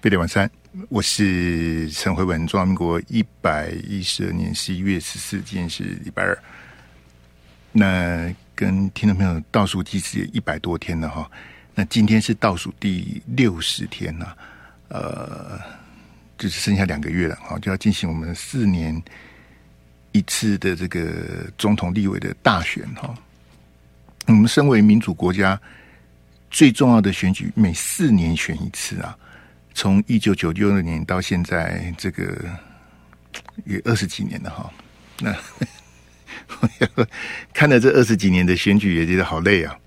飞碟晚餐，我是陈慧文。中华民国一百一十二年十一月十四，今天是礼拜二。那跟听众朋友倒数计时一百多天了哈。那今天是倒数第六十天了，呃，就是剩下两个月了哈，就要进行我们四年一次的这个总统、立委的大选哈。我们身为民主国家，最重要的选举每四年选一次啊。从一九九六年到现在，这个也二十几年了哈。那 看了这二十几年的选举，也觉得好累啊。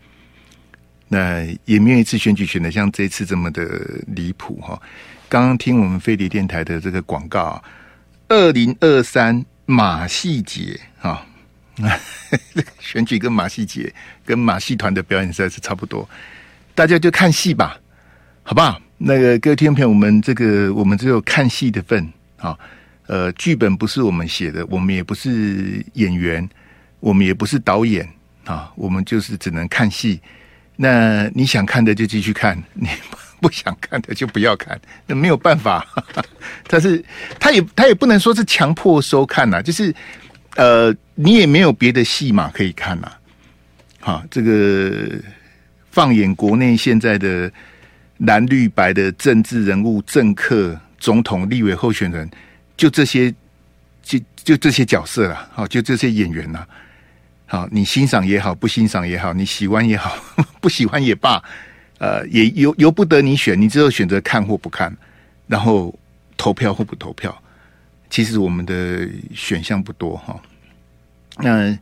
那也没有一次选举选的像这次这么的离谱哈。刚刚听我们飞碟电台的这个广告，二零二三马戏节啊，选举跟马戏节跟马戏团的表演赛是差不多，大家就看戏吧，好不好？那个各位听众朋友，我们这个我们只有看戏的份啊，呃，剧本不是我们写的，我们也不是演员，我们也不是导演啊，我们就是只能看戏。那你想看的就继续看，你不想看的就不要看，那没有办法。但是他也他也不能说是强迫收看呐，就是呃，你也没有别的戏码可以看呐。好，这个放眼国内现在的。蓝绿白的政治人物、政客、总统、立委候选人，就这些，就就这些角色了。好，就这些演员呐。好，你欣赏也好，不欣赏也好，你喜欢也好，不喜欢也罢，呃，也由由不得你选，你只有选择看或不看，然后投票或不投票。其实我们的选项不多哈。那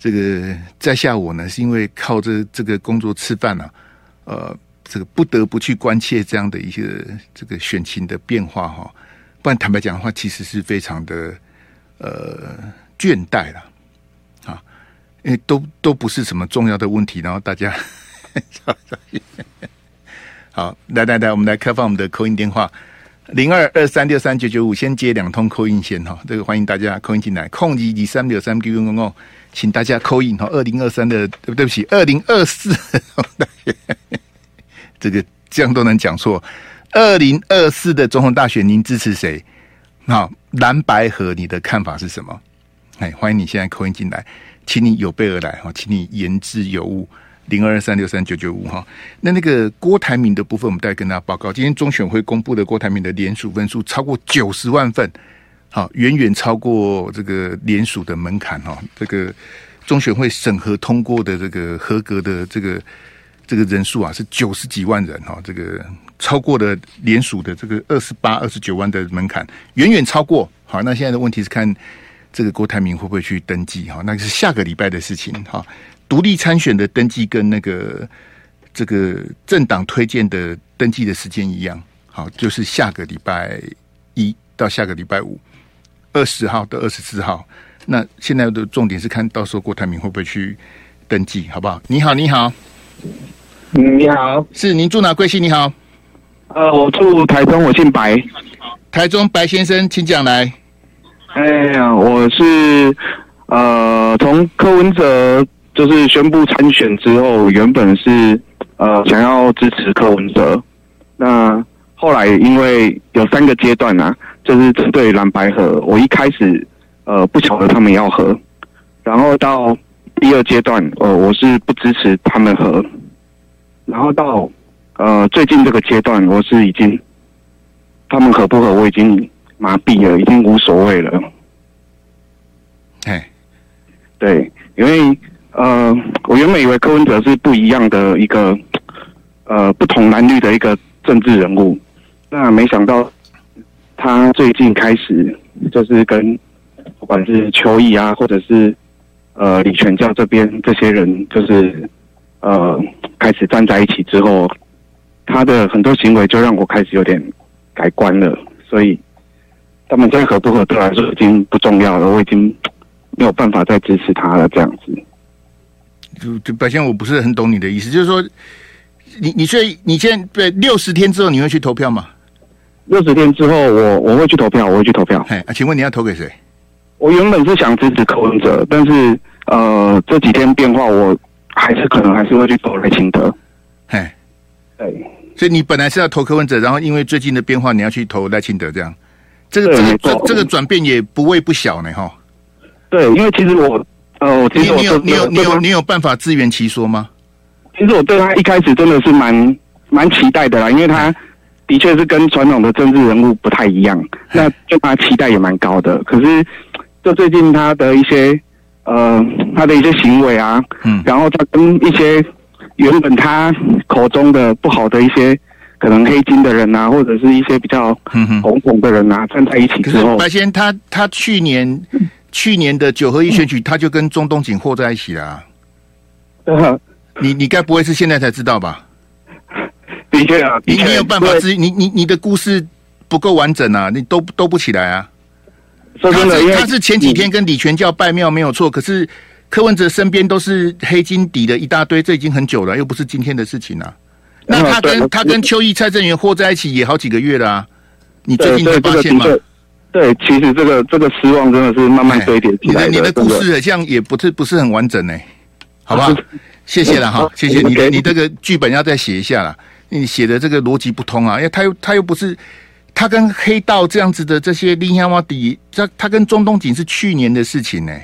这个在下我呢，是因为靠这这个工作吃饭啊，呃。这个不得不去关切这样的一些这个选情的变化哈，不然坦白讲的话，其实是非常的呃倦怠了啊，因为都都不是什么重要的问题，然后大家 好来来来，我们来开放我们的扣音电话。零二二三六三九九五，先接两通扣音线哈，这个欢迎大家扣音进来，空一二三六三九九五，请大家 call in 哈，二零二三的对不起，二零二四。这个这样都能讲错。二零二四的总统大选，您支持谁？好，蓝白合，你的看法是什么？哎，欢迎你现在扣音进来，请你有备而来哈，请你言之有物。零二三六三九九五哈。那那个郭台铭的部分，我们再跟大家报告，今天中选会公布的郭台铭的联署分数超过九十万份，好，远远超过这个联署的门槛哈。这个中选会审核通过的这个合格的这个。这个人数啊是九十几万人哈，这个超过了联署的这个二十八、二十九万的门槛，远远超过。好，那现在的问题是看这个郭台铭会不会去登记哈？那是下个礼拜的事情哈。独立参选的登记跟那个这个政党推荐的登记的时间一样，好，就是下个礼拜一到下个礼拜五，二十号到二十四号。那现在的重点是看到时候郭台铭会不会去登记，好不好？你好，你好。嗯，你好，是您住哪？贵姓？你好，呃，我住台中，我姓白。台中白先生，请讲来。哎呀，我是呃，从柯文哲就是宣布参选之后，原本是呃想要支持柯文哲，那后来因为有三个阶段啊，就是针对蓝白合，我一开始呃不晓得他们要合，然后到第二阶段，呃，我是不支持他们合。然后到呃最近这个阶段，我是已经他们合不合，我已经麻痹了，已经无所谓了。哎，对，因为呃，我原本以为柯文哲是不一样的一个呃不同蓝绿的一个政治人物，那没想到他最近开始就是跟不管是邱毅啊，或者是呃李全教这边这些人，就是呃。开始站在一起之后，他的很多行为就让我开始有点改观了。所以，他们再合不合对来说已经不重要了。我已经没有办法再支持他了。这样子，就就表现我不是很懂你的意思，就是说，你你现在你现在对六十天之后你会去投票吗？六十天之后我，我我会去投票，我会去投票。哎，请问你要投给谁？我原本是想支持柯文哲，但是呃这几天变化我。还是可能还是会去投赖清德，嘿，对，所以你本来是要投柯文哲，然后因为最近的变化，你要去投赖清德，这样，这个这个这这个转变也不为不小呢，哈。对，因为其实我呃，我其实我你有你有你有你有办法自圆其说吗？其实我对他一开始真的是蛮蛮期待的啦，因为他的确是跟传统的政治人物不太一样，那对他期待也蛮高的。可是就最近他的一些呃他的一些行为啊，嗯，然后他跟一些原本他口中的不好的一些可能黑金的人啊，或者是一些比较红红的人啊站在一起之后，白先他他去年去年的九合一选举，他就跟中东锦和在一起了。呃你你该不会是现在才知道吧？的确啊，你没有办法知你你你的故事不够完整啊，你都都不起来啊。说真的，他是他是前几天跟李全教拜庙没有错，可是柯文哲身边都是黑金底的一大堆，这已经很久了，又不是今天的事情啊。那他跟他跟邱毅、蔡正元和在一起也好几个月了啊。你最近才发现吗？对，其实这个这个失望真的是慢慢堆叠起来的。你的故事这样也不是不是很完整呢，好不好？谢谢了哈，谢谢你的，你这个剧本要再写一下了。你写的这个逻辑不通啊，因为他又他又不是他跟黑道这样子的这些林香瓦底，他他跟中东锦是去年的事情呢，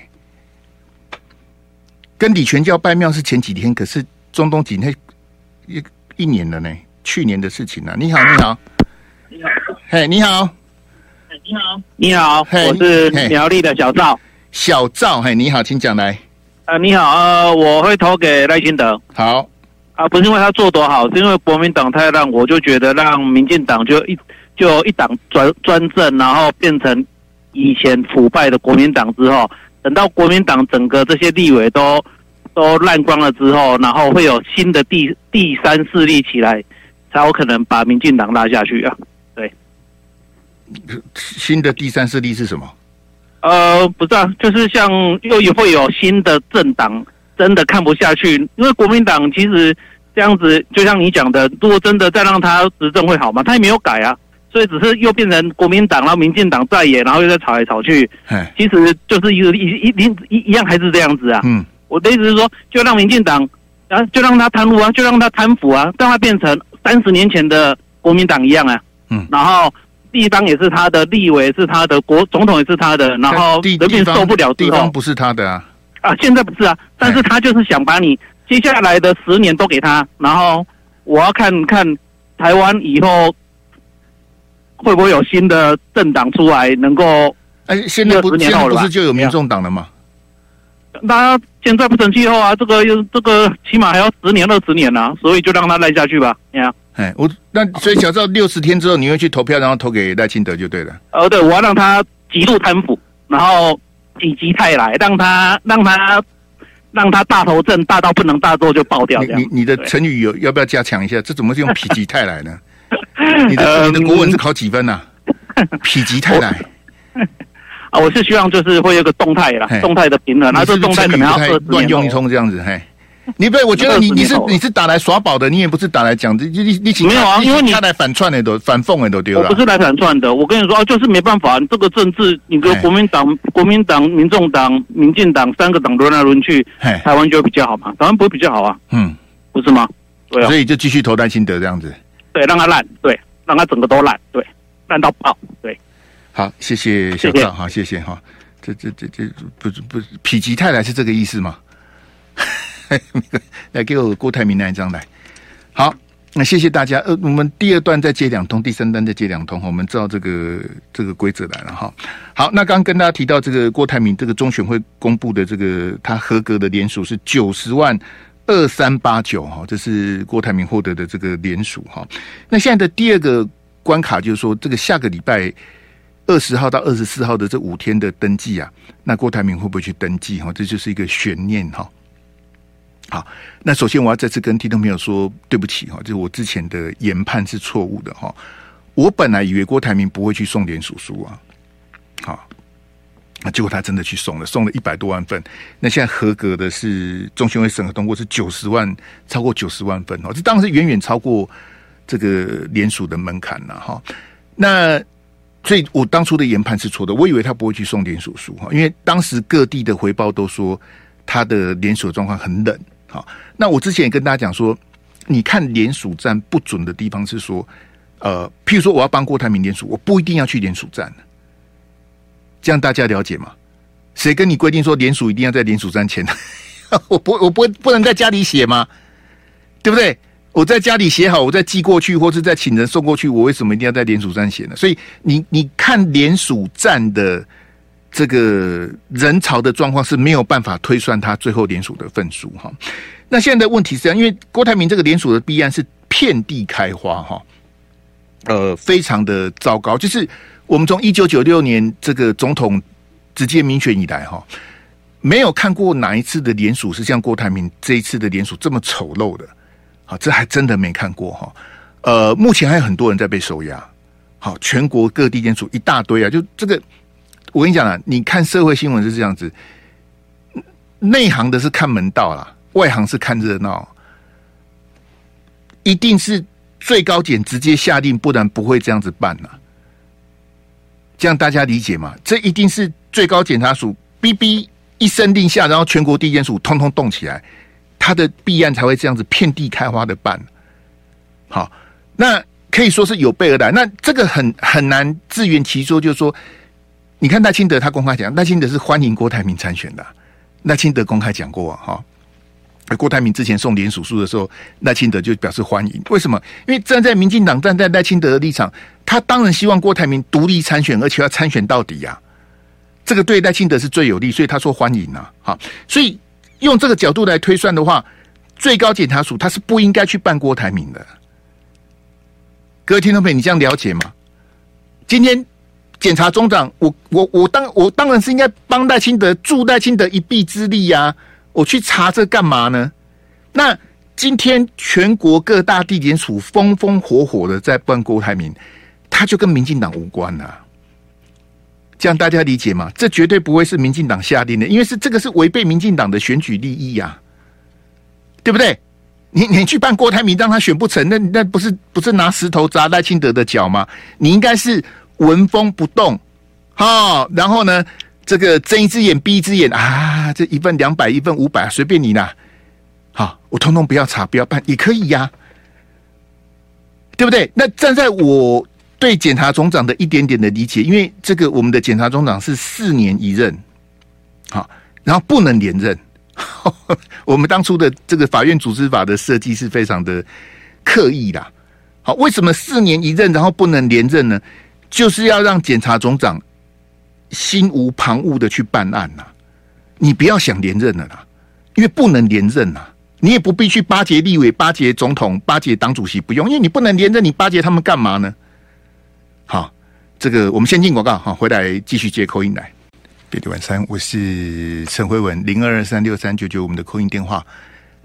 跟李全教拜庙是前几天，可是中东锦那一一年了呢，去年的事情呢。你好，你好，你好，嘿，你好，你好，你好，我是苗栗的小赵，小赵，嘿，你好，请讲来。啊，你好，呃，我会投给赖清德。好，啊，不是因为他做多好，是因为国民党太烂，我就觉得让民进党就一就一党专专政，然后变成以前腐败的国民党之后，等到国民党整个这些立委都都烂光了之后，然后会有新的第第三势力起来，才有可能把民进党拉下去啊。对，新的第三势力是什么？呃，不是啊，就是像又也会有新的政党真的看不下去，因为国民党其实这样子，就像你讲的，如果真的再让他执政会好吗？他也没有改啊，所以只是又变成国民党，然后民进党在野，然后又在吵来吵去，其实就是一个一一一一样还是这样子啊。嗯，我的意思是说，就让民进党啊，就让他贪污啊，就让他贪腐啊，让他变成三十年前的国民党一样啊。嗯，然后。地方也是他的，立委是他的，国总统也是他的，然后人民受不了地方不是他的啊啊！现在不是啊，但是他就是想把你接下来的十年都给他，然后我要看看台湾以后会不会有新的政党出来，能够哎，现在不现在不是就有民众党了吗？那现在不成气候啊，这个又这个起码还要十年二十年啊，所以就让他赖下去吧，你看。哎，我那所以小赵六十天之后你会去投票，然后投给赖清德就对了。哦，对，我要让他极度贪腐，然后否极泰来，让他让他让他大头症大到不能大做就爆掉。你你的成语有要不要加强一下？这怎么是用否极泰来呢？你的你的国文是考几分啊？否极泰来 啊，我是希望就是会有个动态啦，动态的平衡，然后这动态可能要乱用一通这样子，嘿。你不，我觉得你你是你是打来耍宝的，你也不是打来讲的，你你你请没有啊？因为你他来反串的都反讽的都丢了。我不是来反串的，我跟你说啊，就是没办法，这个政治，你跟国民党、国民党、民众党、民进党三个党轮来轮去，台湾就会比较好嘛？台湾不会比较好啊？嗯，不是吗？对啊，所以就继续投赖清德这样子。对，让它烂，对，让它整个都烂，对，烂到爆，对。好，谢谢小赵，哈，谢谢哈。这这这这不是不是否极泰来是这个意思吗？来给我郭台铭那一张来，好，那谢谢大家。呃，我们第二段再接两通，第三段再接两通，我们知道这个这个规则来了哈。好，那刚刚跟大家提到这个郭台铭这个中选会公布的这个他合格的连署是九十万二三八九哈，这是郭台铭获得的这个连署哈。那现在的第二个关卡就是说，这个下个礼拜二十号到二十四号的这五天的登记啊，那郭台铭会不会去登记哈？这就是一个悬念哈。好，那首先我要再次跟听众朋友说对不起哈，就是我之前的研判是错误的哈。我本来以为郭台铭不会去送连署书啊，好，结果他真的去送了，送了一百多万份。那现在合格的是中选会审核通过是九十万，超过九十万份哦，这当然是远远超过这个连署的门槛了哈。那所以我当初的研判是错的，我以为他不会去送连署书哈，因为当时各地的回报都说他的连署状况很冷。好，那我之前也跟大家讲说，你看联署站不准的地方是说，呃，譬如说我要帮郭台铭联署，我不一定要去联署站，这样大家了解吗？谁跟你规定说联署一定要在联署站签？我不，我不不能在家里写吗？对不对？我在家里写好，我再寄过去，或是再请人送过去，我为什么一定要在联署站写呢？所以你你看联署站的这个人潮的状况是没有办法推算他最后联署的份数哈。那现在的问题是这样，因为郭台铭这个联署的弊案是遍地开花哈，呃，非常的糟糕。就是我们从一九九六年这个总统直接民选以来哈，没有看过哪一次的联署是像郭台铭这一次的联署这么丑陋的。好，这还真的没看过哈。呃，目前还有很多人在被收押。好，全国各地联署一大堆啊。就这个，我跟你讲啊，你看社会新闻是这样子，内行的是看门道啦，外行是看热闹。一定是最高检直接下令，不然不会这样子办呐。这样大家理解吗？这一定是最高检察署哔哔一声令下，然后全国地检署通通动起来。他的弊案才会这样子遍地开花的办，好，那可以说是有备而来。那这个很很难自圆其说，就是说，你看赖清德他公开讲，赖清德是欢迎郭台铭参选的，赖清德公开讲过哈。郭台铭之前送联署书的时候，赖清德就表示欢迎。为什么？因为站在民进党站在赖清德的立场，他当然希望郭台铭独立参选，而且要参选到底呀、啊。这个对赖清德是最有利，所以他说欢迎啊。好，所以。用这个角度来推算的话，最高检察署他是不应该去办郭台铭的。各位听众朋友，你这样了解吗？今天检察总长，我我我当我当然是应该帮赖清德助赖清德一臂之力呀、我去查这干嘛呢？那今天全国各大地检署风风火火的在办郭台铭，他就跟民进党无关啊。这样大家理解吗？这绝对不会是民进党下令的，因为是这个是违背民进党的选举利益呀、啊，对不对？你你去办郭台铭让他选不成，那那不是不是拿石头砸赖清德的脚吗？你应该是闻风不动，好、然后呢，这个睁一只眼闭一只眼啊，这一份两百，一份五百，随便你啦。好，我通通不要查，不要办也可以呀、啊，对不对？那站在我。对检察总长的一点点的理解，因为这个我们的检察总长是四年一任，好，然后不能连任。我们当初的这个法院组织法的设计是非常的刻意的。好，为什么四年一任，然后不能连任呢？就是要让检察总长心无旁骛的去办案呐。你不要想连任了啦，因为不能连任呐。你也不必去巴结立委、巴结总统、巴结党主席，不用，因为你不能连任，你巴结他们干嘛呢？好，这个我们先进广告，哈，回来继续接口音来。别的晚餐，我是陈辉文，零二二三六三九九，我们的口音电话。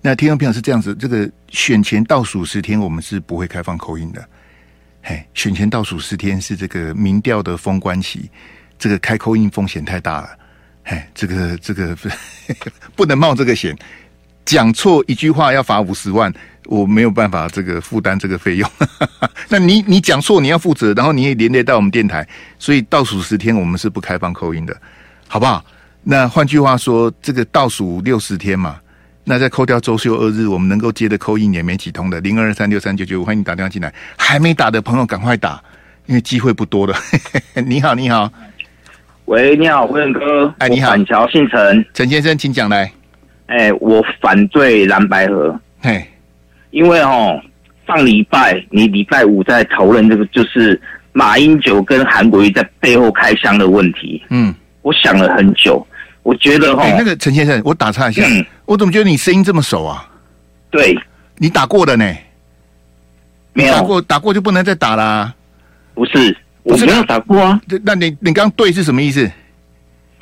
那听众朋友是这样子，这个选前倒数十天，我们是不会开放口音的。嘿，选前倒数十天是这个民调的封关期，这个开 call in 风险太大了。嘿，这个这个不能冒这个险，讲错一句话要罚五十万。我没有办法这个负担这个费用，那你你讲错你要负责，然后你也连累到我们电台，所以倒数十天我们是不开放 call in 的，好不好？那换句话说，这个倒数六十天嘛，那再扣掉周休二日，我们能够接的扣一年没几通的，零二三六三九九，欢迎你打电话进来，还没打的朋友赶快打，因为机会不多了。你好，你好，喂，你好，辉文哥，哎，你好，板桥姓陈，陈先生，请讲来。哎，我反对蓝白河，嘿。因为哦，上礼拜你礼拜五在讨论这个，就是马英九跟韩国瑜在背后开箱的问题。嗯，我想了很久，我觉得哈、欸，那个陈先生，我打岔一下，嗯、我怎么觉得你声音这么熟啊？对，你打过的呢？没有打过，打过就不能再打啦。不是，我没有打过啊。那你你刚对是什么意思？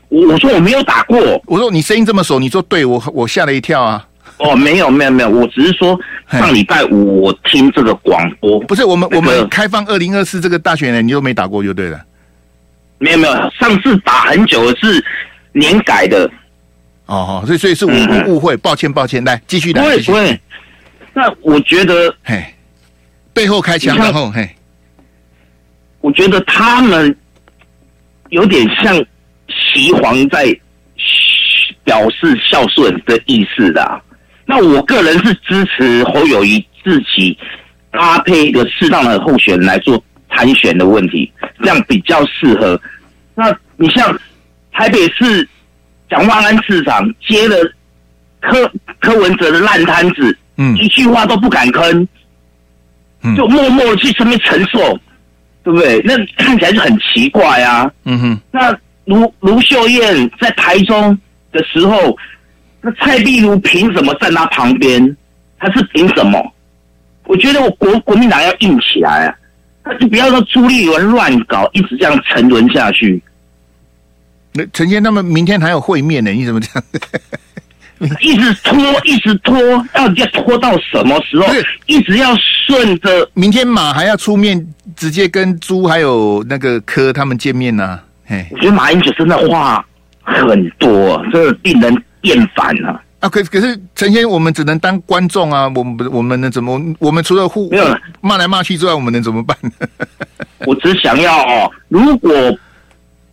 我我说我没有打过。我说你声音这么熟，你说对我我吓了一跳啊。哦，没有没有没有，我只是说上礼拜五我听这个广播，不是我们、那个、我们开放二零二四这个大选呢，你都没打过就对了。没有没有，上次打很久了，是年改的。哦哦，所以所以是我误误会，抱歉抱歉，来继续打。不会不会，那我觉得嘿，背后开枪然后嘿，我觉得他们有点像齐皇在表示孝顺的意思的。那我个人是支持侯友谊，自己搭配一个适当的候选人来做参选的问题，这样比较适合。那你像台北市蒋万安市长接了柯柯文哲的烂摊子，嗯，一句话都不敢吭，就默默的去身边承受，对不对？那看起来就很奇怪啊。嗯哼。那卢卢秀燕在台中的时候，那蔡壁如凭什么站他旁边？他是凭什么？我觉得我国国民党要硬起来啊！他就不要说朱立伦乱搞，一直这样沉沦下去。那陈先，他们明天还有会面呢？你怎么这样？一直拖，一直拖，到底要拖到什么时候？一直要顺着。明天马还要出面，直接跟朱还有那个柯他们见面呢、啊。嘿，我觉得马英九真的话很多，真的令人厌烦啊。啊，可可是陈先，我们只能当观众啊。我们我们能怎么？我们除了互没有骂来骂去之外，我们能怎么办？我只想要哦，如果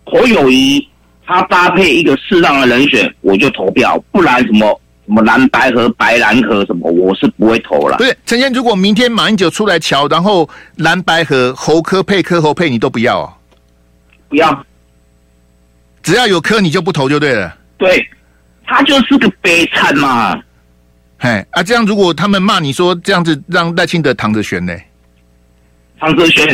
侯友宜。他搭配一个适当的人选，我就投票；不然什么什么蓝白和、白蓝和什么，我是不会投了。不是陈先，如果明天马英九出来瞧，然后蓝白和侯科配科侯配，你都不要哦？不要，只要有科你就不投就对了。对，他就是个悲惨嘛。嘿啊，这样如果他们骂你说这样子让赖清德躺着选呢？躺着选，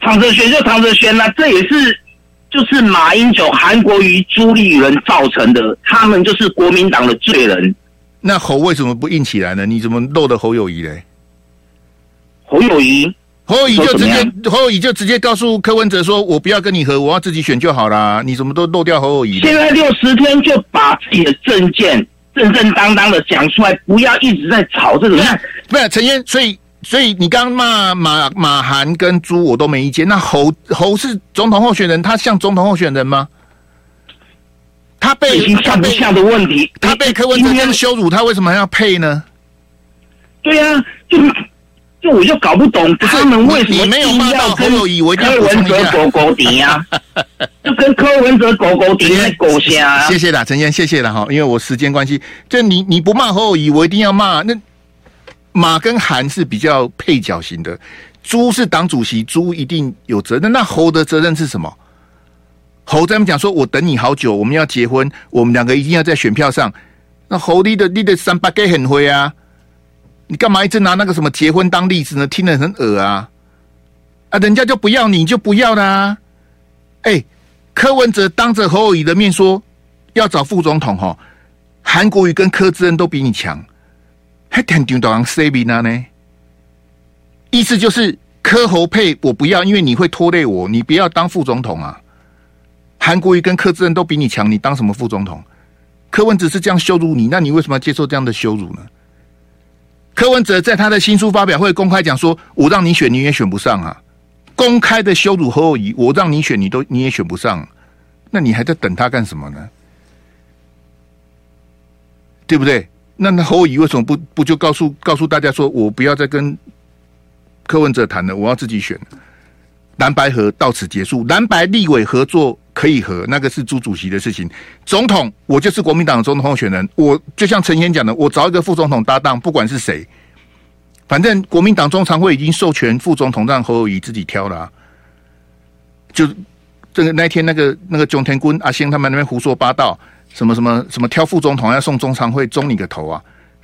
躺着选就躺着选了，这也是。就是马英九、韩国瑜、朱立伦造成的，他们就是国民党的罪人。那侯为什么不硬起来呢？你怎么漏的侯友谊嘞？侯友谊，侯友谊就直接，侯友谊就直接告诉柯文哲说：“我不要跟你合，我要自己选就好啦。”你怎么都漏掉侯友谊？现在六十天就把自己的证件正正当当的讲出来，不要一直在吵这个。不是陈嫣，所以。所以你刚刚骂马马韩跟朱，我都没意见。那侯侯是总统候选人，他像总统候选人吗？他被像不像的问题，他被柯文哲这样羞辱，他为什么还要配呢？对呀、啊，就就我就搞不懂，他们为什么你没有骂到侯友宜，我柯文哲狗狗顶呀？就跟柯文哲狗狗顶狗虾、啊。谢谢啦，陈燕，谢谢啦哈，因为我时间关系，就你你不骂侯友谊，我一定要骂那。马跟韩是比较配角型的，朱是党主席，朱一定有责任。那侯的责任是什么？侯在那边讲说：“我等你好久，我们要结婚，我们两个一定要在选票上。”那侯你的你的三八 K 很灰啊！你干嘛一直拿那个什么结婚当例子呢？听得很恶啊！啊，人家就不要你就不要啦！哎、柯文哲当着侯友宜的面说要找副总统哈，韩国瑜跟柯志恩都比你强。还挺听到人 say 呢？意思就是柯侯配我不要，因为你会拖累我，你不要当副总统啊。韩国瑜跟柯志恩都比你强，你当什么副总统？柯文哲是这样羞辱你，那你为什么要接受这样的羞辱呢？柯文哲在他的新书发表会公开讲说：“我让你选，你也选不上啊！”公开的羞辱侯友宜，我让你选，你都你也选不上，那你还在等他干什么呢？对不对？那那侯友为什么不不就告诉告诉大家说，我不要再跟柯文哲谈了，我要自己选，蓝白合到此结束，蓝白立委合作可以合，那个是朱主席的事情。总统，我就是国民党的总统候选人，我就像陈先讲的，我找一个副总统搭档，不管是谁，反正国民党中常会已经授权副总统让侯友宜自己挑了，就这个那天那个那个蒋天坤阿星他们那边胡说八道。什么什么什么挑副总统要送中常会中你个头啊！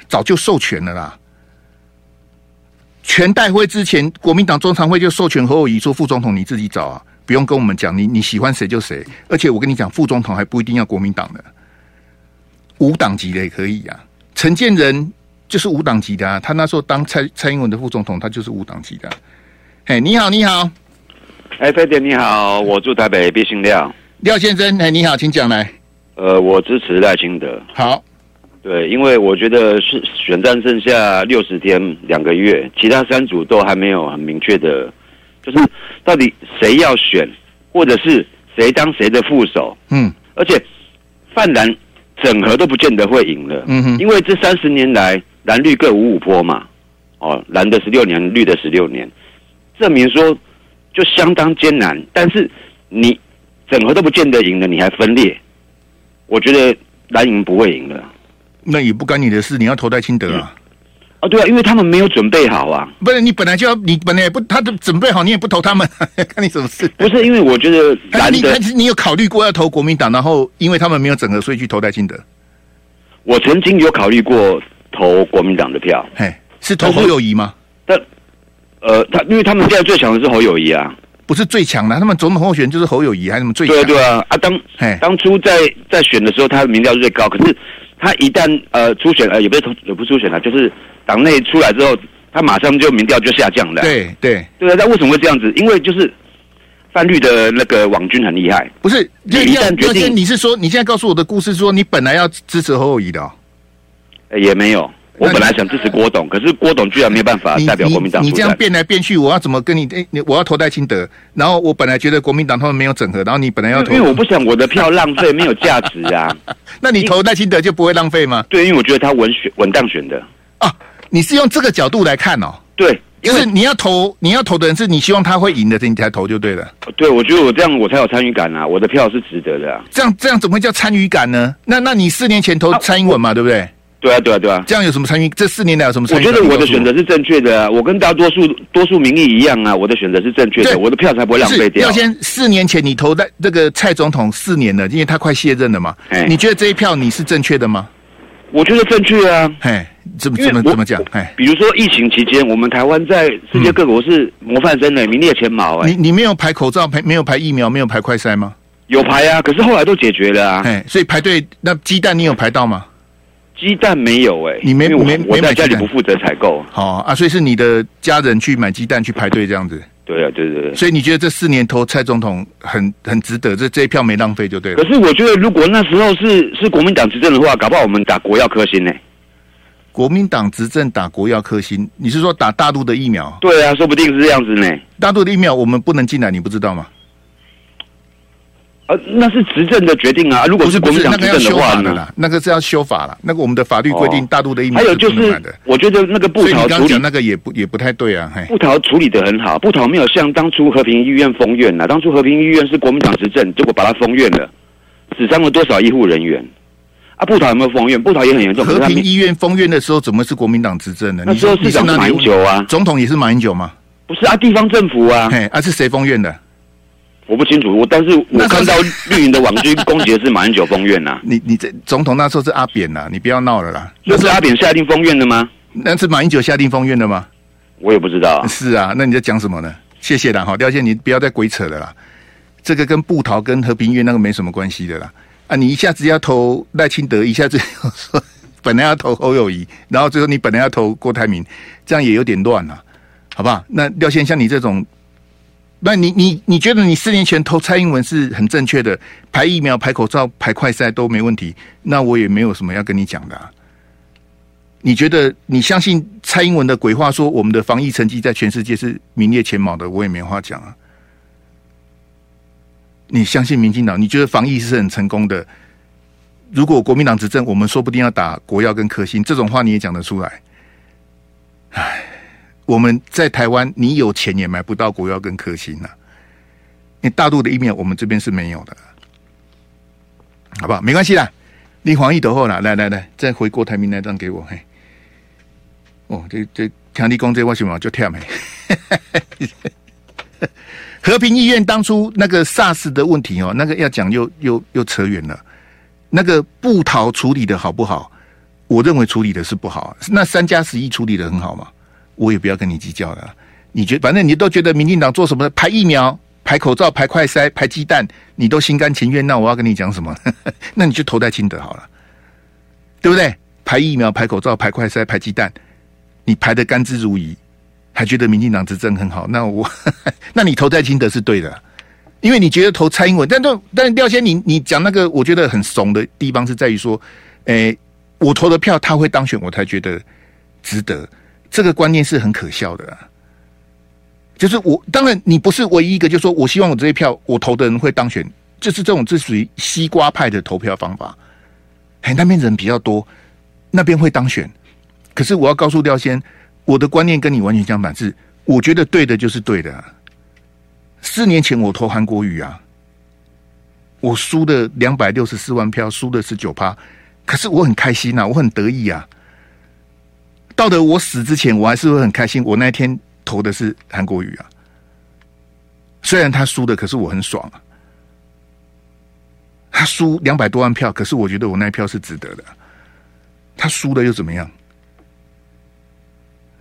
早就授权了啦。全代会之前，国民党中常会就授权侯友宜说副总统你自己找啊，不用跟我们讲，你你喜欢谁就谁。而且我跟你讲，副总统还不一定要国民党的，无党籍的也可以啊。陈建仁就是无党籍的啊，他那时候当蔡蔡英文的副总统，他就是无党籍的。嘿，你好，你好，哎，飞姐你好，我住台北，必姓廖，廖先生，哎，你好，请讲来。呃，我支持赖清德。好，对，因为我觉得是选战剩下六十天两个月，其他三组都还没有很明确的，就是到底谁要选，或者是谁当谁的副手。嗯，而且泛蓝整合都不见得会赢了。嗯哼，因为这三十年来蓝绿各五五坡嘛，哦，蓝的十六年，绿的十六年，证明说就相当艰难。但是你整合都不见得赢了，你还分裂。我觉得蓝营不会赢的，那也不干你的事。你要投戴清德啊？哦，对啊，因为他们没有准备好啊。不是你本来就要，你本来也不，他都准备好，你也不投他们，看你什么事。不是因为我觉得蓝的，你你有考虑过要投国民党，然后因为他们没有整合，所以去投戴清德。我曾经有考虑过投国民党的票，嘿，是投侯友谊吗？但呃，他因为他们现在最强的是侯友谊啊，不是最强的，他们总统候选人就是侯友谊，还是什么最强？对啊，对啊，啊，当嘿当初在在选的时候，他的民调最高，可是他一旦呃初选呃也不是也不是初选了，就是党内出来之后，他马上就民调就下降了。对对对啊，那为什么会这样子？因为就是泛绿的那个网军很厉害，不是？你一旦决定，你是说你现在告诉我的故事说你本来要支持侯友谊的、哦？也没有。我本来想支持郭董，可是郭董居然没有办法代表国民党。你这样变来变去，我要怎么跟你？哎，我要投戴清德，然后我本来觉得国民党他们没有整合，然后你本来要投，因为我不想我的票浪费，没有价值啊。那你投戴清德就不会浪费吗？对，因为我觉得他稳选稳当选的啊。你是用这个角度来看哦？对，就是你要投你要投的人是你希望他会赢的，你才投就对了。对，我觉得我这样我才有参与感啊，我的票是值得的啊。这样这样怎么会叫参与感呢？那那你四年前投蔡英文嘛，啊、对不对？对啊，对啊，对啊，这样有什么参与？这四年来有什么参与？我觉得我的选择是正确的啊，我跟大多数多数民意一样啊，我的选择是正确的，我的票才不会浪费掉。要先四年前你投的这个蔡总统四年了，因为他快卸任了嘛，你觉得这一票你是正确的吗？我觉得正确啊，哎，怎么怎么怎么讲？哎，比如说疫情期间，我们台湾在世界各国是模范生的，名列前茅哎。你你没有排口罩，排没有排疫苗，没有排快筛吗？有排啊，可是后来都解决了啊。哎，所以排队那鸡蛋你有排到吗？鸡蛋没有哎、欸，你没没我在家里不负责采购。好啊，所以是你的家人去买鸡蛋去排队这样子。对啊，对对对。所以你觉得这四年投蔡总统很很值得，这这一票没浪费就对了。可是我觉得如果那时候是是国民党执政的话，搞不好我们打国药科兴呢。国民党执政打国药科兴，你是说打大陆的疫苗？对啊，说不定是这样子呢。大陆的疫苗我们不能进来，你不知道吗？呃，那是执政的决定啊。如果是国民党执政的话呢？那个是要修法了。那个我们的法律规定，大陆的疫苗还有就是，我觉得那个布桃处理那个也不也不太对啊。布桃处理的很好，布桃没有像当初和平医院封院啊。当初和平医院是国民党执政，结果把它封院了，死伤了多少医护人员啊？布桃有没有封院？布桃也很严重。和平医院封院的时候，怎么是国民党执政呢？那时候市长是马英九啊，总统也是马英九吗？不是啊，地方政府啊。嘿，啊是谁封院的？我不清楚，我但是我看到绿营的网军攻击的是马英九封院呐、啊。你你这总统那时候是阿扁呐，你不要闹了啦。那是阿扁下定封院的吗？那是马英九下定封院的吗？我也不知道。是啊，那你在讲什么呢？谢谢啦，好，廖先你不要再鬼扯了啦。这个跟布桃跟和平医院那个没什么关系的啦。啊，你一下子要投赖清德，一下子又 说本来要投侯友谊，然后最后你本来要投郭台铭，这样也有点乱了，好不好？那廖先像你这种。那你你你觉得你四年前投蔡英文是很正确的，排疫苗、排口罩、排快筛都没问题，那我也没有什么要跟你讲的。你觉得你相信蔡英文的鬼话，说我们的防疫成绩在全世界是名列前茅的，我也没话讲啊。你相信民进党？你觉得防疫是很成功的？如果国民党执政，我们说不定要打国药跟科兴，这种话你也讲得出来？唉。我们在台湾，你有钱也买不到国药跟科兴啊。你大陆的疫苗，我们这边是没有的，好不好？没关系啦，你防疫得后了，来来来，再回郭台铭那张给我。嘿，哦，这这强力工这为什么就跳没？和平医院当初那个 SARS 的问题哦，那个要讲又又又扯远了。那个布桃处理的好不好？我认为处理的是不好。那三加十一处理的很好吗？我也不要跟你计较了。你觉反正你都觉得民进党做什么排疫苗、排口罩、排快筛、排鸡蛋，你都心甘情愿。那我要跟你讲什么？那你就投戴清德好了，对不对？排疫苗、排口罩、排快筛、排鸡蛋，你排的甘之如饴，还觉得民进党执政很好？那我，那你投戴清德是对的，因为你觉得投蔡英文。但都但廖先你你讲那个，我觉得很怂的地方是在于说，诶，我投的票他会当选，我才觉得值得。这个观念是很可笑的，就是我当然你不是唯一一个，就是说我希望我这一票我投的人会当选，就是这种这属于西瓜派的投票方法。哎，那边人比较多，那边会当选。可是我要告诉廖先，我的观念跟你完全相反，是我觉得对的就是对的，四年前我投韩国瑜啊，我输的两百六十四万票，输的是九趴，可是我很开心呐，我很得意啊。到的我死之前，我还是会很开心。我那天投的是韩国瑜啊，虽然他输的，可是我很爽啊。他输两百多万票，可是我觉得我那一票是值得的。他输了又怎么样？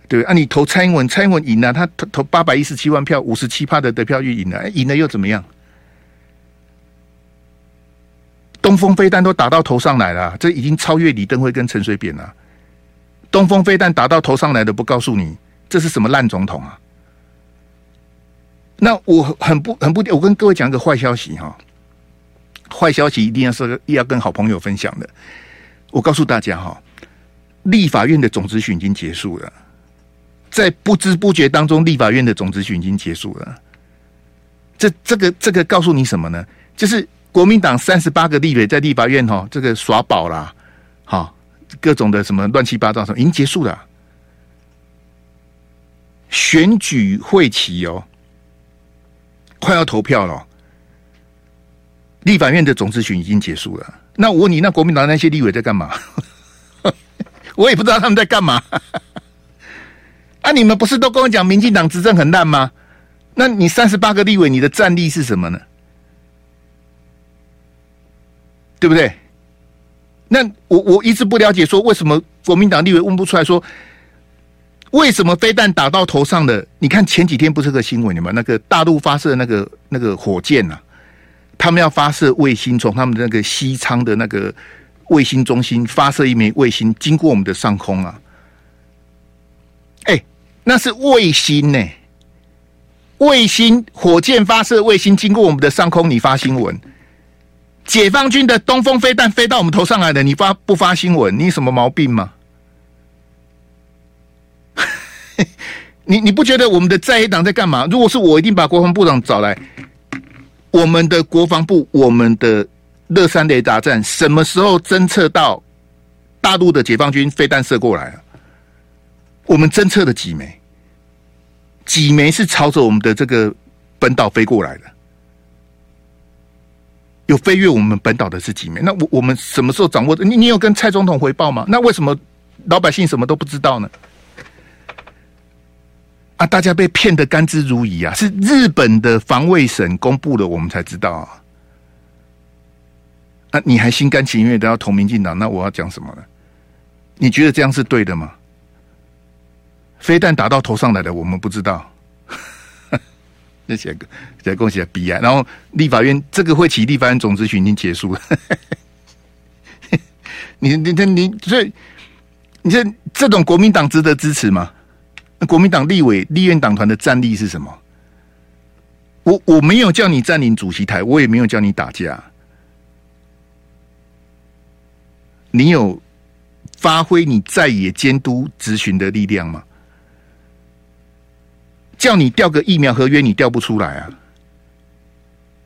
对啊，你投蔡英文，蔡英文赢了，他投投八百一十七万票，五十七趴的得票率赢了，赢了又怎么样？东风飞弹都打到头上来了，这已经超越李登辉跟陈水扁了。东风飞弹打到头上来的，不告诉你，这是什么烂总统啊？那我很不很不，我跟各位讲一个坏消息哈，坏消息一定要是要跟好朋友分享的。我告诉大家哈，立法院的总咨询已经结束了。在不知不觉当中，立法院的总咨询已经结束了。这、这个、这个告诉你什么呢？就是国民党三十八个立委在立法院哈，这个耍宝啦，各种的什么乱七八糟什么，已经结束了。选举会期哦，快要投票了。立法院的总质询已经结束了。那我问你，那国民党那些立委在干嘛？我也不知道他们在干嘛。啊！你们不是都跟我讲民进党执政很烂吗？那你三十八个立委，你的战力是什么呢？对不对？那我我一直不了解，说为什么国民党立委问不出来说，为什么飞弹打到头上的？你看前几天不是个新闻吗？那个大陆发射那个那个火箭呐、啊，他们要发射卫星，从他们的那个西昌的那个卫星中心发射一枚卫星，经过我们的上空啊。哎那是卫星呢、卫星火箭发射卫星经过我们的上空，你发新闻？解放军的东风飞弹飞到我们头上来的，你发不发新闻？你什么毛病吗？你 你不觉得我们的在野党在干嘛？如果是我，一定把国防部长找来。我们的国防部，我们的乐山雷达站，什么时候侦测到大陆的解放军飞弹射过来了？我们侦测的几枚？几枚是朝着我们的这个本岛飞过来的？有飞越我们本岛的是几枚？那我我们什么时候掌握的？你你有跟蔡总统回报吗？那为什么老百姓什么都不知道呢？啊，大家被骗得甘之如饴啊！是日本的防卫省公布了，我们才知道啊。那你还心甘情愿的要投民进党？那我要讲什么呢？你觉得这样是对的吗？飞弹打到头上来的，我们不知道。那些个，再恭喜啊，，B 啊！然后立法院这个会期，立法院总咨询已经结束了。你你你你，所以你这这种国民党值得支持吗？国民党立委立院党团的战力是什么？我我没有叫你占领主席台，我也没有叫你打架。你有发挥你在野监督质询的力量吗？叫你调个疫苗合约，你调不出来啊！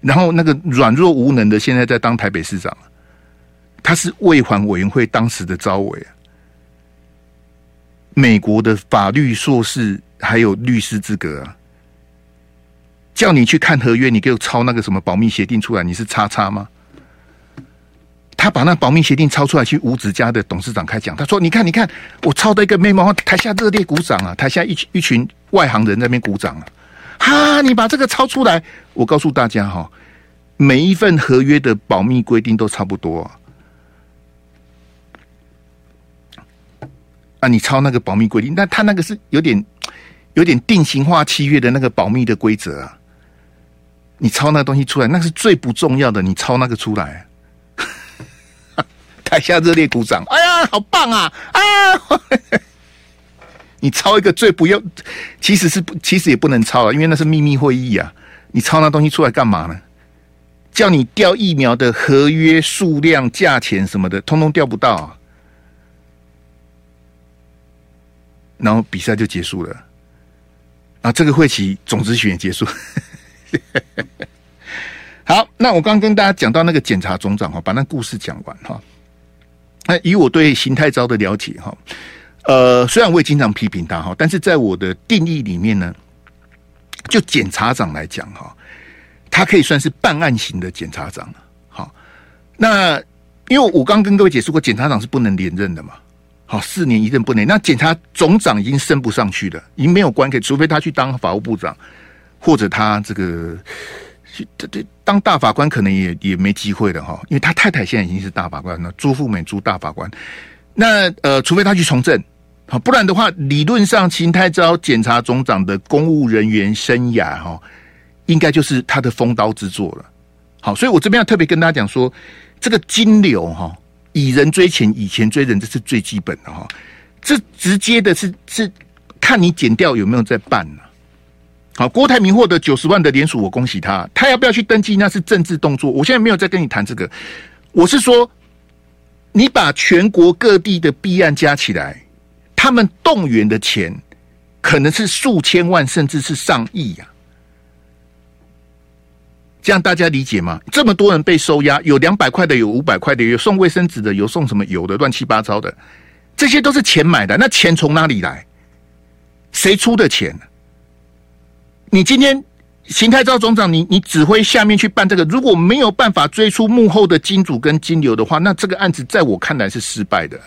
然后那个软弱无能的，现在在当台北市长，他是卫环委员会当时的招委啊，美国的法律硕士还有律师资格啊！叫你去看合约，你给我抄那个什么保密协定出来，你是叉叉吗？他把那保密协定抄出来，去吴子家的董事长开讲。他说：“你看，你看，我抄的一个 memo，台下热烈鼓掌啊！台下一群一群外行人在那边鼓掌啊！哈，你把这个抄出来，我告诉大家哈，每一份合约的保密规定都差不多啊。啊，你抄那个保密规定，那他那个是有点有点定型化契约的那个保密的规则啊。你抄那东西出来，那是最不重要的，你抄那个出来。”台下热烈鼓掌！哎呀，好棒啊！啊，你抄一个最不要，其实是，其实也不能抄啊，因为那是秘密会议啊。你抄那东西出来干嘛呢？叫你调疫苗的合约数量、价钱什么的，通通调不到啊。然后比赛就结束了啊！这个会期总质询也结束。好，那我刚刚跟大家讲到那个检察总长哈，把那故事讲完哈。那以我对邢太昭的了解哈，呃，虽然我也经常批评他哈，但是在我的定义里面呢，就检察长来讲哈，他可以算是办案型的检察长了。好，那因为我刚跟各位解释过，检察长是不能连任的嘛，好，四年一任不能。那检察总长已经升不上去了，已经没有官可以，除非他去当法务部长，或者他这个这这当大法官可能也也没机会了哈，因为他太太现在已经是大法官了，朱富美朱大法官。那呃，除非他去从政，好，不然的话，理论上秦太昭检察总长的公务人员生涯哈，应该就是他的封刀之作了。好，所以我这边要特别跟大家讲说，这个金流哈。以人追钱，以钱追人，这是最基本的哈。这直接的是是看你减掉有没有在办呢、好，郭台铭获得九十万的联署，我恭喜他。他要不要去登记，那是政治动作。我现在没有在跟你谈这个，我是说，你把全国各地的弊案加起来，他们动员的钱可能是数千万，甚至是上亿呀、啊。这样大家理解吗？这么多人被收押，有两百块的，有五百块的，有送卫生纸的，有送什么油的，乱七八糟的，这些都是钱买的。那钱从哪里来？谁出的钱？你今天邢太昭总长，你你指挥下面去办这个，如果没有办法追出幕后的金主跟金流的话，那这个案子在我看来是失败的。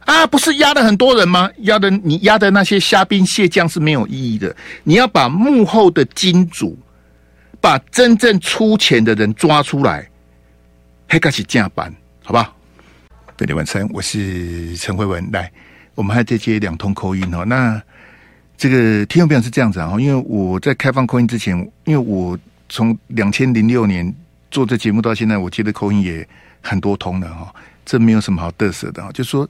啊，不是压了很多人吗？压的你压的那些虾兵蟹将是没有意义的。你要把幕后的金主。把真正出钱的人抓出来，还开始加班，好不好？飞碟晚餐，我是陈慧文。来，我们还在接两通口音哦。那这个听众朋友是这样子啊，因为我在开放 call in 之前，因为我从两千零六年做这节目到现在，我接的 call in 也很多通了哈。这没有什么好得瑟的啊，就是说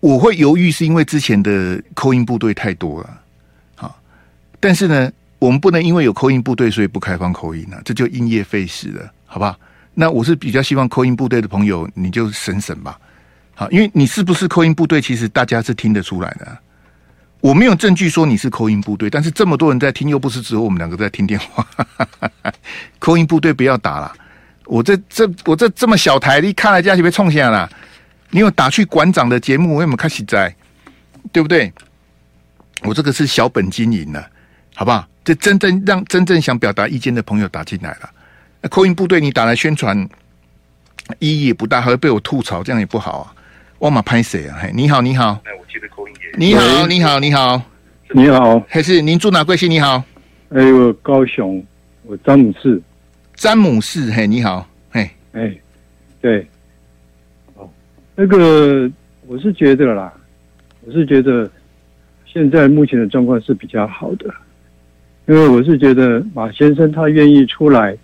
我会犹豫，是因为之前的 call in 部队太多了。好，但是呢。我们不能因为有 call in 部队，所以不开放 call in 啊，这就因噎废食了，好吧？那我是比较希望 call in 部队的朋友，你就省省吧，好，因为你是不是 call in 部队，其实大家是听得出来的。我没有证据说你是扣音部队，但是这么多人在听，又不是只有我们两个在听电话。扣音部队不要打了，我这这我这这么小台，你看来家就被冲下了。你有打去馆长的节目，我有没有开始在？对不对？我这个是小本经营的，好不好？这真正让真正想表达意见的朋友打进来了。那 call in 部队你打来宣传意义也不大，还会被我吐槽，这样也不好啊。我嘛拍谁啊？嘿，你好，你好。我接的 call in 你好，你好，你好，你好。还是您住哪贵姓？你好。哎，我高雄，我詹姆士。詹姆士，嘿，你好，嘿，哎，对。哦，那个我是觉得啦，我是觉得现在目前的状况是比较好的。因为我是觉得马先生他愿意出来，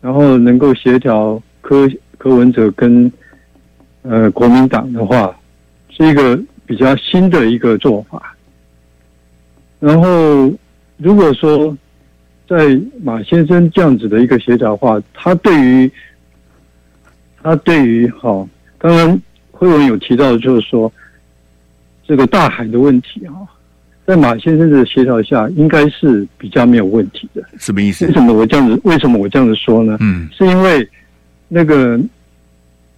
然后能够协调柯柯文哲跟呃国民党的话，是一个比较新的一个做法。然后如果说在马先生这样子的一个协调的话，他对于他对于哈，刚刚慧文有提到，就是说这个大海的问题哈。在马先生的协调下，应该是比较没有问题的。什么意思？为什么我这样子？为什么我这样子说呢？嗯，是因为那个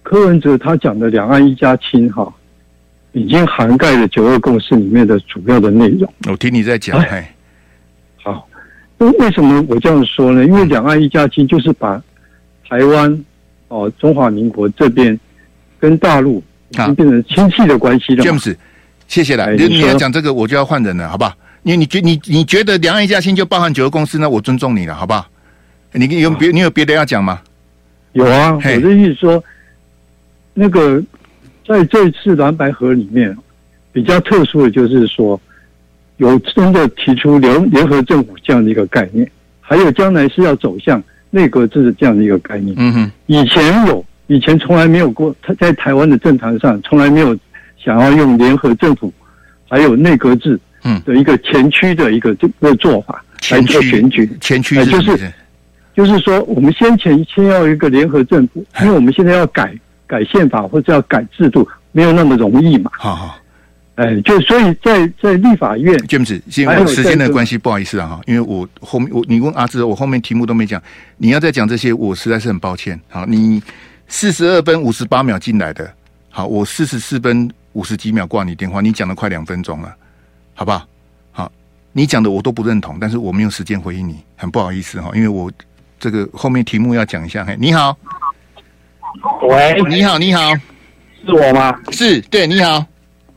柯文哲他讲的“两岸一家亲”哈，已经涵盖了九二共识里面的主要的内容。我听你在讲。哎，好，为为什么我这样说呢？因为“两岸一家亲”就是把台湾哦，中华民国这边跟大陆已经变成亲戚的关系了。James 谢谢了，你你要讲这个，我就要换人了，好不好？因为你觉你你觉得两岸一家亲就包含九个公司，那我尊重你了，好不好？你有别你有别的要讲吗？有啊，我的意思说，那个在这次蓝白合里面比较特殊的就是说，有真的提出联联合政府这样的一个概念，还有将来是要走向内阁制的这样的一个概念。嗯哼，以前有，以前从来没有过，他在台湾的政坛上从来没有。想要用联合政府，还有内阁制，嗯，的一个前驱的一个这个做法来做选举，前驱就是，就是说，我们先前先要一个联合政府，因为我们现在要改改宪法或者要改制度，没有那么容易嘛。好好，哎，就所以在在立法院，James，因为时间的关系，不好意思啊哈，因为我后面我你问阿志，我后面题目都没讲，你要再讲这些，我实在是很抱歉。好，你四十二分五十八秒进来的，好，我四十四分。五十几秒挂你电话，你讲了快两分钟了，好不好？好，你讲的我都不认同，但是我没有时间回应你，很不好意思哈，因为我这个后面题目要讲一下。嘿，你好，喂，你好，你好，是我吗？是对，你好，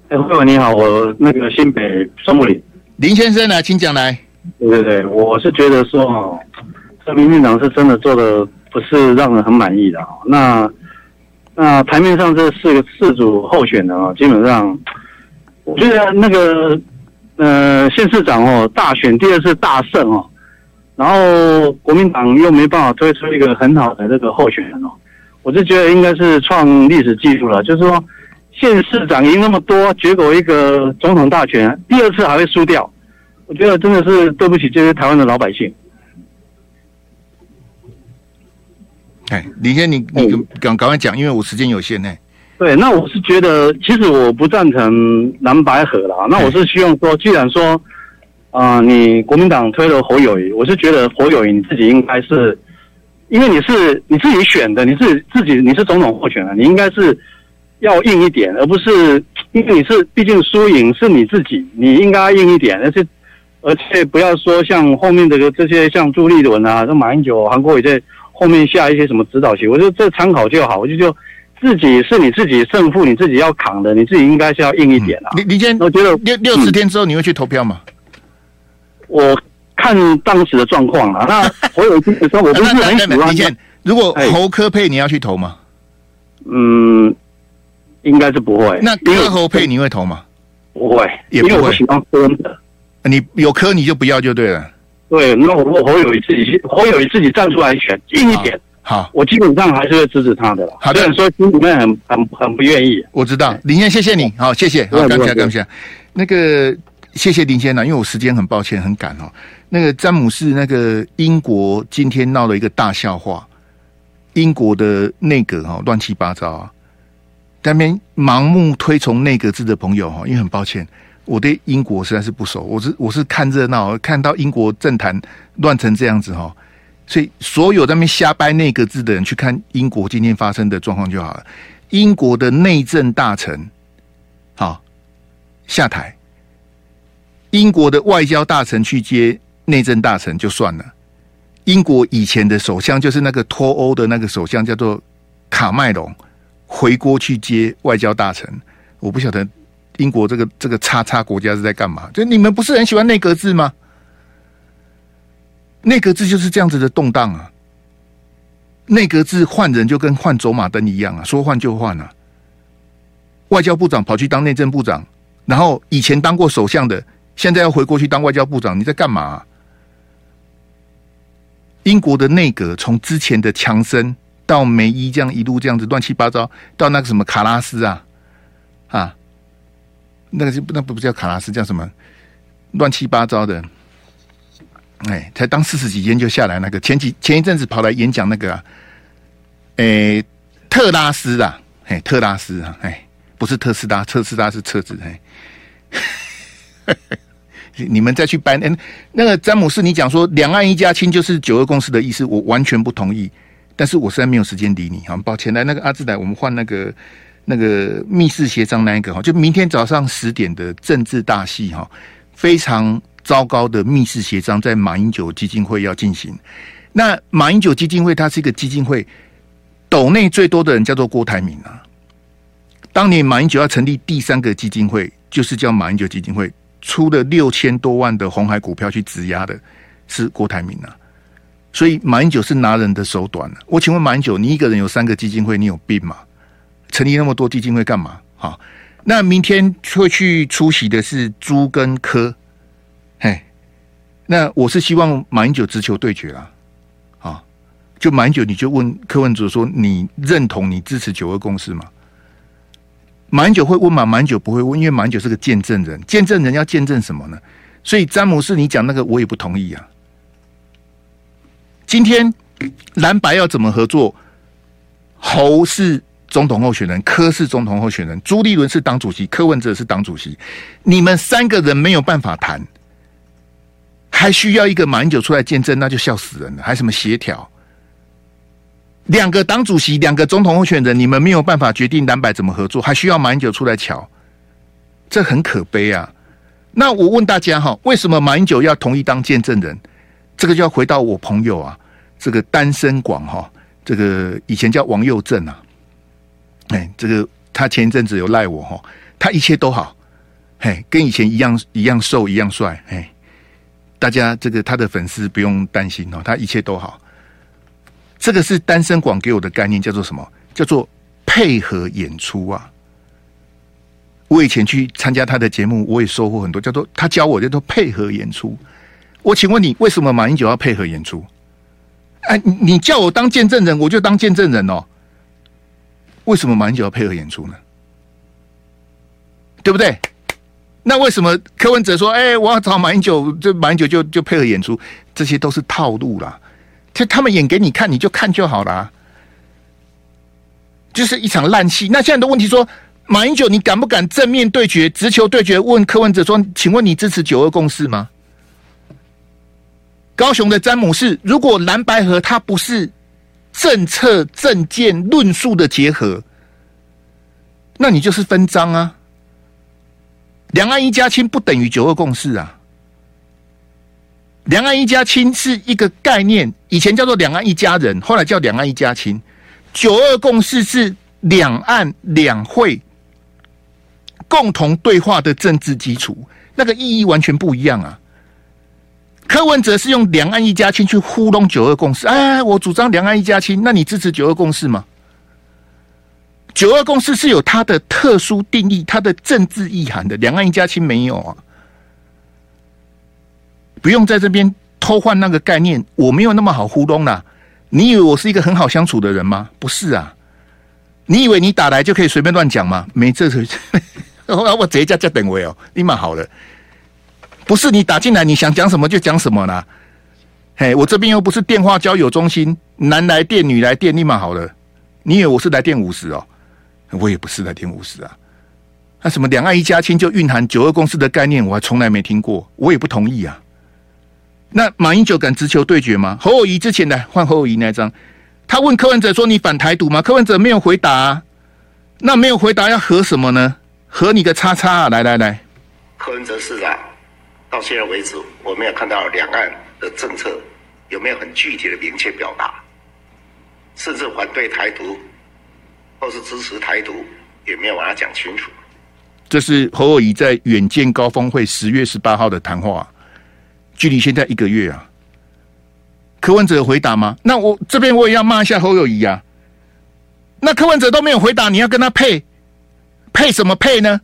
哎，慧文你好，我那个新北双木林林先生来，请讲来。对对对，我是觉得说哦，这民进党是真的做的不是让人很满意的哦。那那台面上这四个四组候选人啊，基本上我觉得那个呃县市长哦大选第二次大胜哦，然后国民党又没办法推出一个很好的这个候选人哦，我就觉得应该是创历史记录了，就是说县市长赢那么多，结果一个总统大选第二次还会输掉。我觉得真的是对不起这些台湾的老百姓。哎，李先，你你赶赶快讲，因为我时间有限呢。对，那我是觉得，其实我不赞成蓝白合啦。那我是希望说，既然说，啊、呃，你国民党推了侯友谊，我是觉得侯友谊你自己应该是，因为你是你自己选的，你是自己你是总统候选人，你应该是要硬一点，而不是因为你是毕竟输赢是你自己，你应该硬一点，而且。而且不要说像后面的这些像朱立伦啊、这马英九、韩国瑜在后面下一些什么指导棋，我觉得这参考就好。我就就自己是你自己胜负，你自己要扛的，你自己应该是要硬一点啊。李李坚，我觉得六六十天之后你会去投票吗？我看当时的状况了。那我有听说，我不是很喜欢。如果侯科配，你要去投吗？嗯，应该是不会。那柯侯配你会投吗？不会，也不会。因为我喜欢柯的。你有科你就不要就对了。对，那我侯友宜自己侯友宜自己站出来选硬一点。好，我基本上还是会支持他的了。好的，虽然说心里面很很很不愿意。我知道，林燕，谢谢你，好，谢谢，好，感谢感谢。那个谢谢林先生，因为我时间很抱歉很赶哦。那个詹姆士，那个英国今天闹了一个大笑话，英国的内阁哈乱七八糟啊，那边盲目推崇内阁制的朋友哈，因为很抱歉。我对英国实在是不熟，我是我是看热闹，看到英国政坛乱成这样子哈，所以所有在那边瞎掰那个字的人去看英国今天发生的状况就好了。英国的内政大臣好下台，英国的外交大臣去接内政大臣就算了，英国以前的首相就是那个脱欧的那个首相叫做卡麦隆回国去接外交大臣，我不晓得。英国这个这个叉叉国家是在干嘛？就你们不是很喜欢内阁制吗？内阁制就是这样子的动荡啊！内阁制换人就跟换走马灯一样啊，说换就换啊！外交部长跑去当内政部长，然后以前当过首相的，现在要回过去当外交部长，你在干嘛？英国的内阁从之前的强森到梅伊这样一路这样子乱七八糟，到那个什么卡拉斯啊啊！那个就那不不叫卡拉斯，叫什么？乱七八糟的，哎，才当四十几天就下来。那个前几前一阵子跑来演讲那个、啊，哎，特拉斯啊，哎，特拉斯啊，哎，不是特斯拉，特斯拉是车子，哎，你们再去搬。哎，那个詹姆士，你讲说两岸一家亲就是九二共识的意思，我完全不同意。但是我实在没有时间理你，好，抱歉。来，那个阿志来，我们换那个。那个密室协商那一个哈，就明天早上十点的政治大戏哈，非常糟糕的密室协商在马英九基金会要进行。那马英九基金会它是一个基金会，斗内最多的人叫做郭台铭啊。当年马英九要成立第三个基金会，就是叫马英九基金会，出了六千多万的红海股票去质押的，是郭台铭啊。所以马英九是拿人的手短。我请问马英九，你一个人有三个基金会，你有病吗？成立那么多基金会干嘛？好，那明天会去出席的是朱跟柯，嘿，那我是希望马英九直球对决啦，啊，就马英九你就问柯文哲说，你认同你支持九二共识吗？马英九会问吗？马英九不会问，因为马英九是个见证人，见证人要见证什么呢？所以詹姆士你讲那个我也不同意啊。今天蓝白要怎么合作？侯是。总统候选人柯是总统候选人，朱立伦是党主席，柯文哲是党主席。你们三个人没有办法谈，还需要一个马英九出来见证，那就笑死人了。还什么协调？两个党主席，两个总统候选人，你们没有办法决定蓝白怎么合作，还需要马英九出来瞧，这很可悲啊！那我问大家哈，为什么马英九要同意当见证人？这个就要回到我朋友啊，这个单身广哈，这个以前叫王佑正啊。哎，这个他前一阵子有赖我哈，他一切都好，嘿，跟以前一样一样瘦一样帅，嘿，大家这个他的粉丝不用担心哦，他一切都好。这个是单身广给我的概念，叫做什么？叫做配合演出啊！我以前去参加他的节目，我也收获很多，叫做他教我叫做配合演出。我请问你，为什么马英九要配合演出？哎，你叫我当见证人，我就当见证人哦。为什么马英九要配合演出呢？对不对？那为什么柯文哲说：“哎，我要找马英九，这马英九就就配合演出？”这些都是套路啦。就他们演给你看，你就看就好了。就是一场烂戏。那现在的问题说，马英九，你敢不敢正面对决、直球对决？问柯文哲说：“请问你支持九二共识吗？”高雄的詹姆士，如果蓝白合它不是。政策、政见、论述的结合，那你就是分赃啊！两岸一家亲不等于九二共识啊！两岸一家亲是一个概念，以前叫做两岸一家人，后来叫两岸一家亲。九二共识是两岸两会共同对话的政治基础，那个意义完全不一样啊！柯文哲是用两岸一家亲去糊弄九二共识，哎，我主张两岸一家亲，那你支持九二共识吗？九二共识是有它的特殊定义、它的政治意涵的，两岸一家亲没有啊，不用在这边偷换那个概念，我没有那么好糊弄啦。你以为我是一个很好相处的人吗？不是啊，你以为你打来就可以随便乱讲吗？没这回事，我直接叫叫等位哦，立马好了。不是你打进来，你想讲什么就讲什么啦。嘿，我这边又不是电话交友中心，男来电女来电，立马好了。你以为我是来电五十哦？我也不是来电五十啊。那什么两岸一家亲就蕴含九二共识的概念，我还从来没听过，我也不同意啊。那马英九敢直球对决吗？侯友谊之前来换侯友谊那张，他问柯文哲说：“你反台独吗？”柯文哲没有回答啊。那没有回答要和什么呢？和你个叉叉啊！来来来，柯文哲市长。到现在为止，我没有看到两岸的政策有没有很具体的明确表达，甚至反对台独或是支持台独，也没有把它讲清楚。这是侯友谊在远见高峰会十月十八号的谈话，距离现在一个月啊。柯文哲有回答吗？那我这边我也要骂一下侯友宜啊。那柯文哲都没有回答，你要跟他配配什么配呢？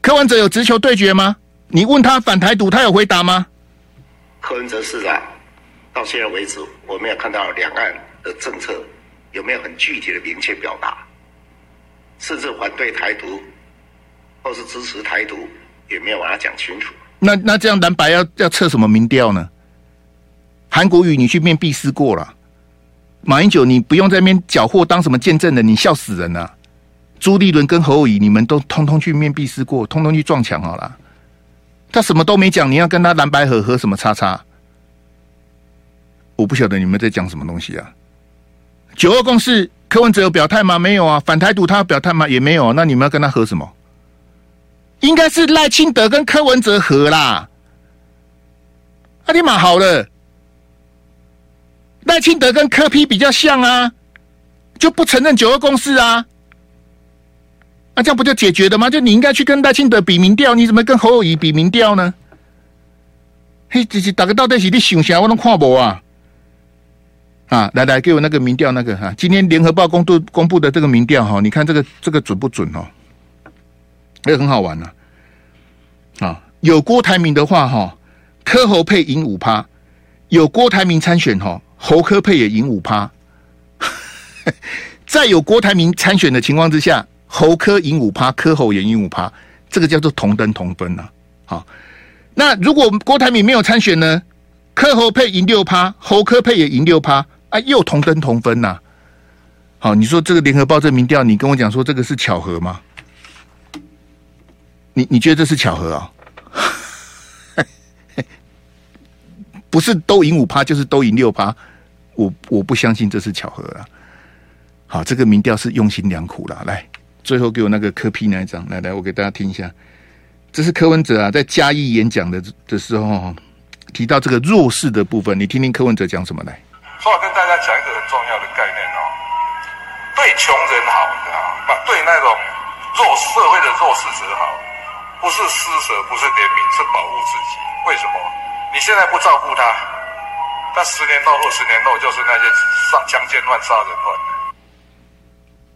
柯文哲有直球对决吗？你问他反台独，他有回答吗？柯文哲市长到现在为止，我没有看到两岸的政策有没有很具体的明确表达，甚至反对台独或是支持台独，也没有把它讲清楚。那那这样蓝白要要测什么民调呢？韩国瑜你去面壁思过了，马英九你不用在那边搅和当什么见证人，你笑死人了。朱立伦跟侯友宜，你们都通通去面壁思过，通通去撞墙好了。他什么都没讲，你要跟他蓝白合合什么叉叉？我不晓得你们在讲什么东西啊。九二共识，柯文哲有表态吗？没有啊。反台独他有表态吗？也没有。那你们要跟他合什么？应该是赖清德跟柯文哲合啦。阿尼玛好了，赖清德跟柯 P 比较像啊，就不承认九二共识啊。那、啊、这样不就解决的吗？就你应该去跟赖清德比民调，你怎么跟侯友宜比民调呢？嘿，这是打个到底是你想啥？我都看不啊！啊，来来，给我那个民调那个哈、今天联合报公布公布的这个民调哈，你看这个这个准不准哦？也、欸、很好玩呐、啊。有郭台铭的话哈，柯侯配赢五趴；有郭台铭参选哈，侯柯配也赢五趴。在有郭台铭参选的情况之下。侯柯赢五趴，柯侯也赢五趴，这个叫做同登同分呐、啊。好，那如果郭台铭没有参选呢？柯侯配赢六趴，侯柯配也赢六趴，啊，又同登同分呐、好，你说这个联合报这民调，你跟我讲说这个是巧合吗？你你觉得这是巧合啊？不是都赢五趴，就是都赢六趴，我我不相信这是巧合啊。好，这个民调是用心良苦了，来。最后给我那个科 P 那一张，来来，我给大家听一下。这是柯文哲啊，在嘉义演讲的的时候提到这个弱势的部分，你听听柯文哲讲什么来。说我跟大家讲一个很重要的概念哦，对穷人好，你知道吗？对那种弱社会的弱势者好，不是施舍，不是怜悯，是保护自己。为什么？你现在不照顾他，他十年后、二十年后就是那些杀强奸乱、杀人犯。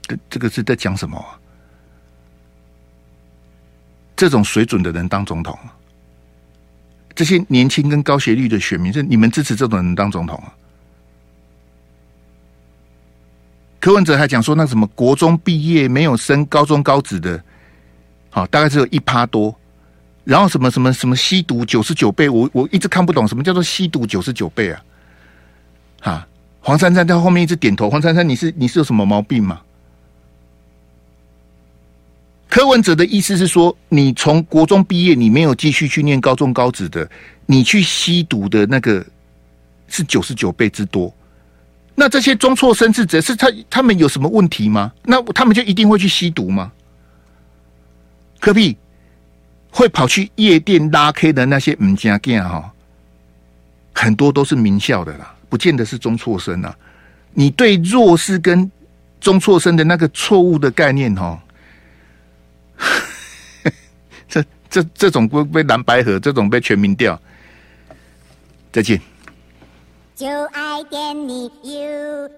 这这个是在讲什么？这种水准的人当总统，这些年轻跟高学历的选民，是你们支持这种人当总统啊？柯文哲还讲说，那什么国中毕业没有升高中高职的，好，大概只有一趴多。然后什么什么什么吸毒九十九倍，我我一直看不懂什么叫做吸毒九十九倍啊？哈，黄珊珊在后面一直点头。黄珊珊，你是你是有什么毛病吗？柯文哲的意思是说，你从国中毕业，你没有继续去念高中高职的，你去吸毒的那个是九十九倍之多。那这些中辍生是者，是他他们有什么问题吗？那他们就一定会去吸毒吗？柯 P 会跑去夜店拉 K 的那些唔加健哈，很多都是名校的啦，不见得是中辍生啊。你对弱势跟中辍生的那个错误的概念哈，这这这种会被蓝白合，这种被全民调。再见。就爱点你 UFO